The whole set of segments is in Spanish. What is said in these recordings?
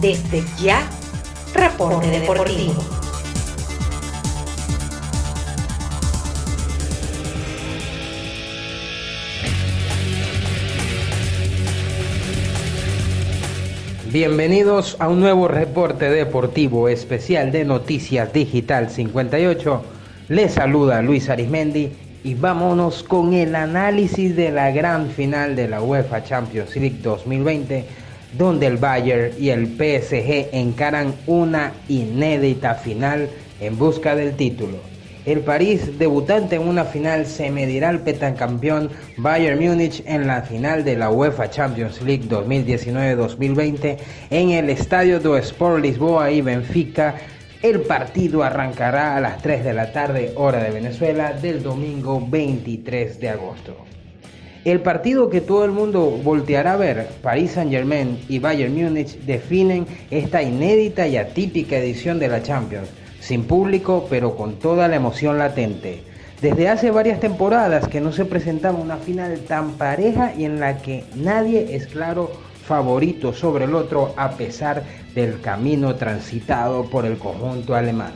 Desde ya, Reporte Deportivo. Bienvenidos a un nuevo reporte deportivo especial de Noticias Digital 58. Les saluda Luis Arismendi y vámonos con el análisis de la gran final de la UEFA Champions League 2020, donde el Bayern y el PSG encaran una inédita final en busca del título. El París, debutante en una final, se medirá al petacampeón Bayern Múnich en la final de la UEFA Champions League 2019-2020 en el Estadio do Sport Lisboa y Benfica. El partido arrancará a las 3 de la tarde, hora de Venezuela, del domingo 23 de agosto. El partido que todo el mundo volteará a ver, París Saint-Germain y Bayern Múnich, definen esta inédita y atípica edición de la Champions sin público, pero con toda la emoción latente. Desde hace varias temporadas que no se presentaba una final tan pareja y en la que nadie es claro favorito sobre el otro a pesar del camino transitado por el conjunto alemán.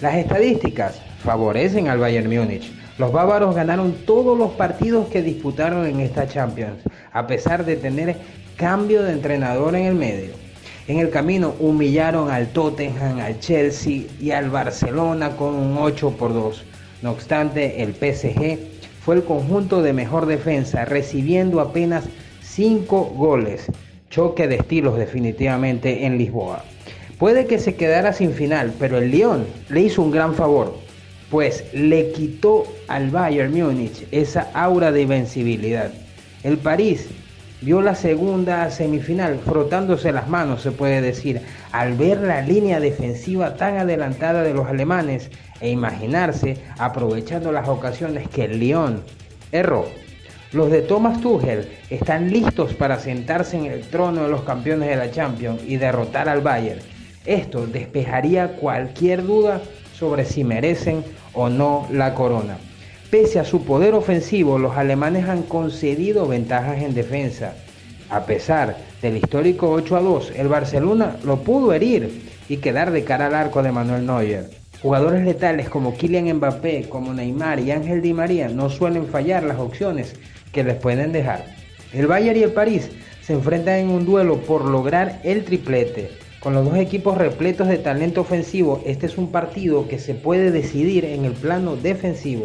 Las estadísticas favorecen al Bayern Múnich. Los bávaros ganaron todos los partidos que disputaron en esta Champions, a pesar de tener cambio de entrenador en el medio. En el camino humillaron al Tottenham, al Chelsea y al Barcelona con un 8 por 2. No obstante, el PSG fue el conjunto de mejor defensa, recibiendo apenas 5 goles. Choque de estilos definitivamente en Lisboa. Puede que se quedara sin final, pero el Lyon le hizo un gran favor, pues le quitó al Bayern Múnich esa aura de invencibilidad. El París vio la segunda semifinal frotándose las manos, se puede decir, al ver la línea defensiva tan adelantada de los alemanes e imaginarse aprovechando las ocasiones que el Lyon erró. Los de Thomas Tuchel están listos para sentarse en el trono de los campeones de la Champions y derrotar al Bayern. Esto despejaría cualquier duda sobre si merecen o no la corona. Pese a su poder ofensivo, los alemanes han concedido ventajas en defensa. A pesar del histórico 8 a 2, el Barcelona lo pudo herir y quedar de cara al arco de Manuel Neuer. Jugadores letales como Kylian Mbappé, como Neymar y Ángel Di María no suelen fallar las opciones que les pueden dejar. El Bayern y el París se enfrentan en un duelo por lograr el triplete. Con los dos equipos repletos de talento ofensivo, este es un partido que se puede decidir en el plano defensivo.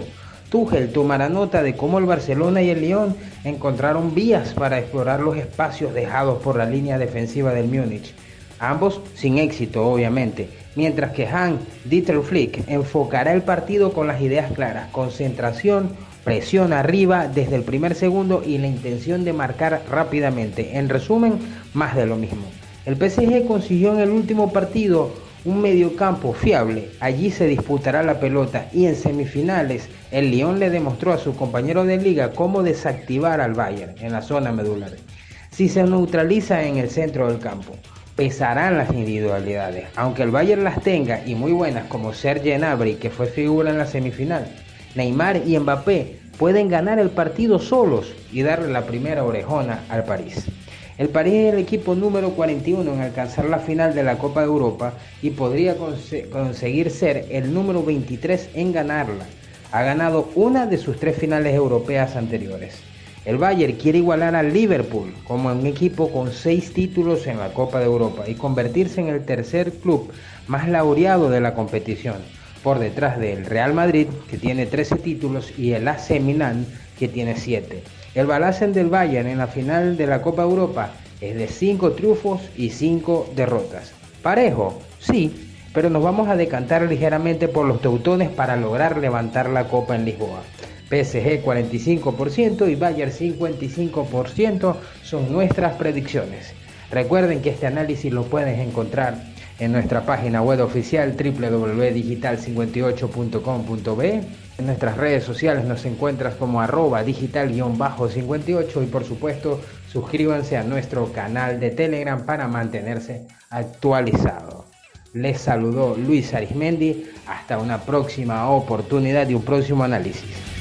Tuchel tomará nota de cómo el Barcelona y el Lyon encontraron vías para explorar los espacios dejados por la línea defensiva del Múnich. Ambos sin éxito, obviamente, mientras que Han Dieter Flick enfocará el partido con las ideas claras, concentración, presión arriba desde el primer segundo y la intención de marcar rápidamente. En resumen, más de lo mismo. El PSG consiguió en el último partido un mediocampo fiable. Allí se disputará la pelota y en semifinales el Lyon le demostró a su compañero de liga cómo desactivar al Bayern en la zona medular. Si se neutraliza en el centro del campo, pesarán las individualidades, aunque el Bayern las tenga y muy buenas como Serge Gnabry que fue figura en la semifinal. Neymar y Mbappé pueden ganar el partido solos y darle la primera orejona al París. El París es el equipo número 41 en alcanzar la final de la Copa de Europa y podría conseguir ser el número 23 en ganarla. Ha ganado una de sus tres finales europeas anteriores. El Bayern quiere igualar al Liverpool como un equipo con seis títulos en la Copa de Europa y convertirse en el tercer club más laureado de la competición, por detrás del Real Madrid, que tiene 13 títulos, y el AC Milan, que tiene 7. El balance del Bayern en la final de la Copa Europa es de 5 triunfos y 5 derrotas. Parejo, sí, pero nos vamos a decantar ligeramente por los teutones para lograr levantar la Copa en Lisboa. PSG 45% y Bayern 55% son nuestras predicciones. Recuerden que este análisis lo puedes encontrar en nuestra página web oficial www.digital58.com.be. En nuestras redes sociales nos encuentras como arroba digital-58 y por supuesto suscríbanse a nuestro canal de Telegram para mantenerse actualizado. Les saludó Luis Arismendi. Hasta una próxima oportunidad y un próximo análisis.